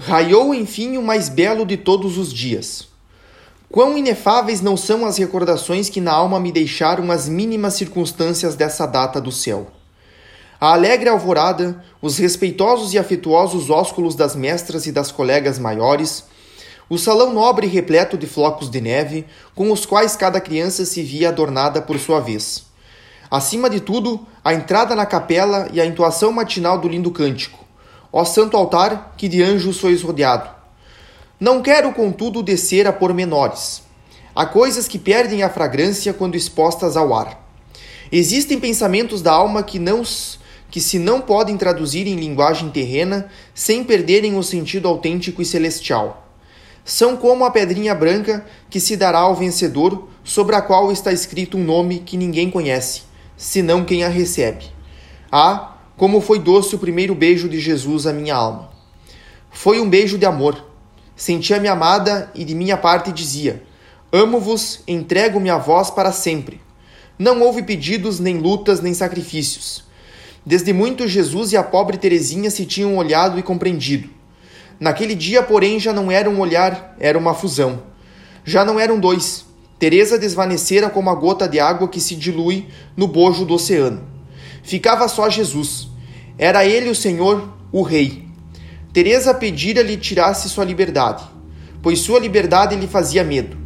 Raiou enfim o mais belo de todos os dias. Quão inefáveis não são as recordações que na alma me deixaram as mínimas circunstâncias dessa data do céu. A alegre alvorada, os respeitosos e afetuosos ósculos das mestras e das colegas maiores, o salão nobre repleto de flocos de neve, com os quais cada criança se via adornada por sua vez. Acima de tudo, a entrada na capela e a entoação matinal do lindo cântico Ó santo altar, que de anjos sois rodeado. Não quero, contudo, descer a pormenores. Há coisas que perdem a fragrância quando expostas ao ar. Existem pensamentos da alma que não que se não podem traduzir em linguagem terrena sem perderem o sentido autêntico e celestial. São como a pedrinha branca que se dará ao vencedor, sobre a qual está escrito um nome que ninguém conhece, senão quem a recebe. Ah, como foi doce o primeiro beijo de Jesus à minha alma. Foi um beijo de amor. Sentia-me amada e de minha parte dizia: Amo-vos, entrego-me a vós para sempre. Não houve pedidos, nem lutas, nem sacrifícios. Desde muito Jesus e a pobre Teresinha se tinham olhado e compreendido. Naquele dia, porém, já não era um olhar, era uma fusão. Já não eram dois. Teresa desvanecera como a gota de água que se dilui no bojo do oceano. Ficava só Jesus. Era ele o Senhor, o Rei. Teresa pedira-lhe tirasse sua liberdade, pois sua liberdade lhe fazia medo.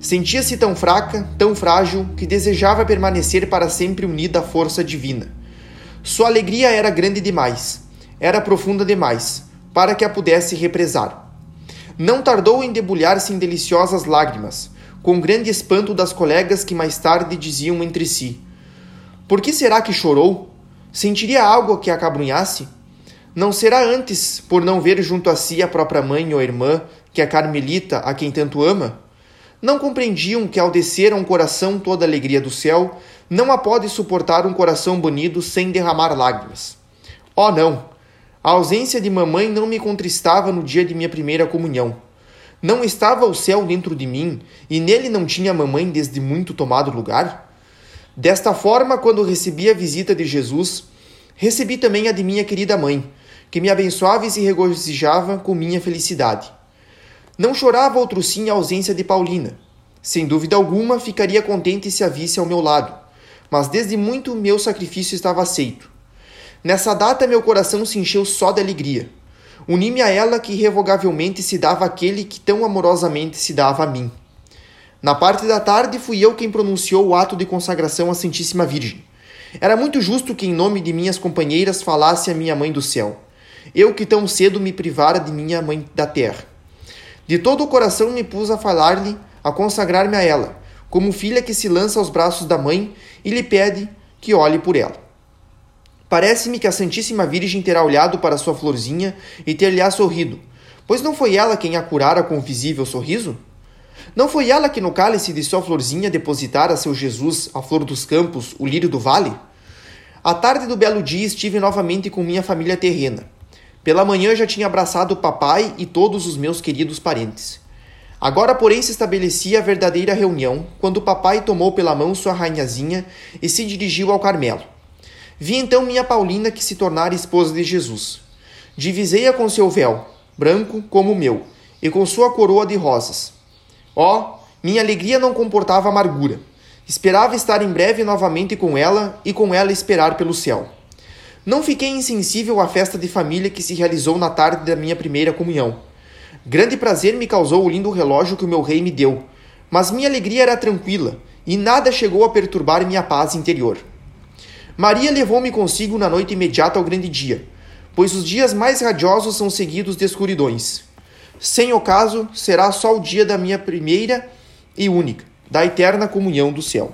Sentia-se tão fraca, tão frágil, que desejava permanecer para sempre unida à força divina. Sua alegria era grande demais, era profunda demais, para que a pudesse represar. Não tardou em debulhar-se em deliciosas lágrimas, com grande espanto das colegas que mais tarde diziam entre si: Por que será que chorou? Sentiria algo que acabrunhasse? Não será antes por não ver junto a si a própria mãe ou irmã, que a Carmelita, a quem tanto ama? Não compreendiam que ao descer a um coração toda a alegria do céu, não a pode suportar um coração bonido sem derramar lágrimas. Oh, não! A ausência de mamãe não me contristava no dia de minha primeira comunhão. Não estava o céu dentro de mim e nele não tinha mamãe desde muito tomado lugar? Desta forma, quando recebi a visita de Jesus, recebi também a de minha querida mãe, que me abençoava e se regozijava com minha felicidade. Não chorava outro sim a ausência de Paulina. Sem dúvida alguma, ficaria contente se a visse ao meu lado, mas desde muito meu sacrifício estava aceito. Nessa data, meu coração se encheu só de alegria. Uni-me a ela que irrevogavelmente se dava àquele que tão amorosamente se dava a mim. Na parte da tarde, fui eu quem pronunciou o ato de consagração à Santíssima Virgem. Era muito justo que, em nome de minhas companheiras, falasse a minha mãe do céu. Eu que tão cedo me privara de minha mãe da terra. De todo o coração me pus a falar-lhe, a consagrar-me a ela, como filha que se lança aos braços da mãe e lhe pede que olhe por ela. Parece-me que a Santíssima Virgem terá olhado para sua florzinha e ter-lhe sorrido, pois não foi ela quem a curara com o visível sorriso? Não foi ela que no cálice de sua florzinha depositara seu Jesus, a flor dos campos, o lírio do vale? À tarde do belo dia estive novamente com minha família terrena. Pela manhã já tinha abraçado o papai e todos os meus queridos parentes. Agora, porém, se estabelecia a verdadeira reunião, quando o papai tomou pela mão sua rainhazinha e se dirigiu ao Carmelo. Vi então minha Paulina que se tornara esposa de Jesus. Divisei-a com seu véu, branco como o meu, e com sua coroa de rosas. Ó, oh, minha alegria não comportava amargura. Esperava estar em breve novamente com ela e com ela esperar pelo céu. Não fiquei insensível à festa de família que se realizou na tarde da minha primeira comunhão. Grande prazer me causou o lindo relógio que o meu rei me deu, mas minha alegria era tranquila e nada chegou a perturbar minha paz interior. Maria levou-me consigo na noite imediata ao grande dia, pois os dias mais radiosos são seguidos de escuridões. Sem o caso, será só o dia da minha primeira e única, da eterna comunhão do céu.